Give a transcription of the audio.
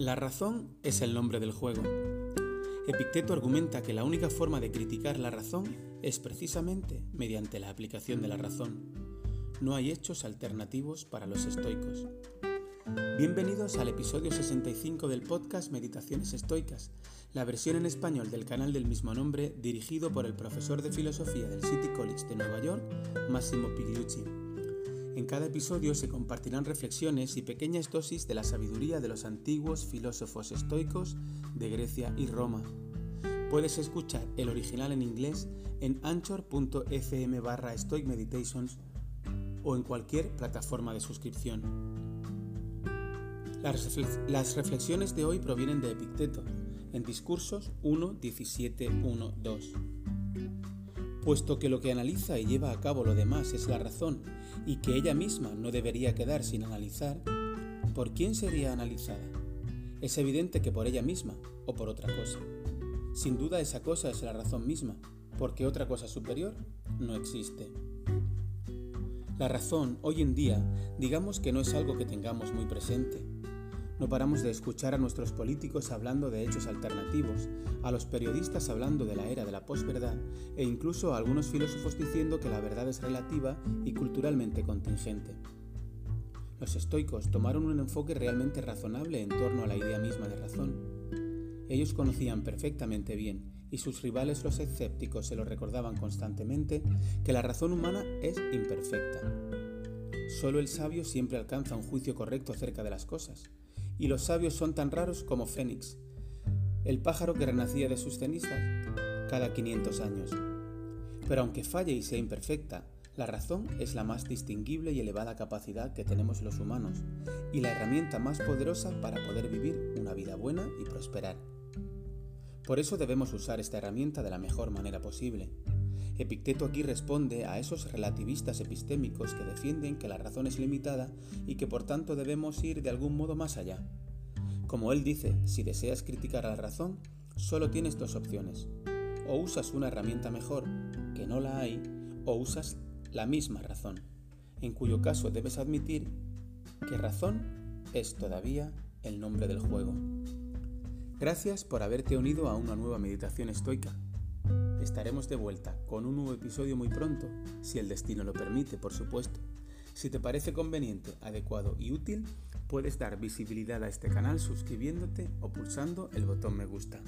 La razón es el nombre del juego. Epicteto argumenta que la única forma de criticar la razón es precisamente mediante la aplicación de la razón. No hay hechos alternativos para los estoicos. Bienvenidos al episodio 65 del podcast Meditaciones Estoicas, la versión en español del canal del mismo nombre dirigido por el profesor de filosofía del City College de Nueva York, Massimo Pigliucci. En cada episodio se compartirán reflexiones y pequeñas dosis de la sabiduría de los antiguos filósofos estoicos de Grecia y Roma. Puedes escuchar el original en inglés en anchor.fm barra Stoic Meditations o en cualquier plataforma de suscripción. Las reflexiones de hoy provienen de Epicteto, en Discursos 1, 17, 1, 2. Puesto que lo que analiza y lleva a cabo lo demás es la razón y que ella misma no debería quedar sin analizar, ¿por quién sería analizada? Es evidente que por ella misma o por otra cosa. Sin duda esa cosa es la razón misma, porque otra cosa superior no existe. La razón, hoy en día, digamos que no es algo que tengamos muy presente, no paramos de escuchar a nuestros políticos hablando de hechos alternativos, a los periodistas hablando de la era de la posverdad e incluso a algunos filósofos diciendo que la verdad es relativa y culturalmente contingente. Los estoicos tomaron un enfoque realmente razonable en torno a la idea misma de razón. Ellos conocían perfectamente bien, y sus rivales los escépticos se lo recordaban constantemente, que la razón humana es imperfecta. Solo el sabio siempre alcanza un juicio correcto acerca de las cosas, y los sabios son tan raros como Fénix, el pájaro que renacía de sus cenizas cada 500 años. Pero aunque falle y sea imperfecta, la razón es la más distinguible y elevada capacidad que tenemos los humanos y la herramienta más poderosa para poder vivir una vida buena y prosperar. Por eso debemos usar esta herramienta de la mejor manera posible, Epicteto aquí responde a esos relativistas epistémicos que defienden que la razón es limitada y que por tanto debemos ir de algún modo más allá. Como él dice, si deseas criticar a la razón, solo tienes dos opciones. O usas una herramienta mejor, que no la hay, o usas la misma razón, en cuyo caso debes admitir que razón es todavía el nombre del juego. Gracias por haberte unido a una nueva meditación estoica. Estaremos de vuelta con un nuevo episodio muy pronto, si el destino lo permite, por supuesto. Si te parece conveniente, adecuado y útil, puedes dar visibilidad a este canal suscribiéndote o pulsando el botón me gusta.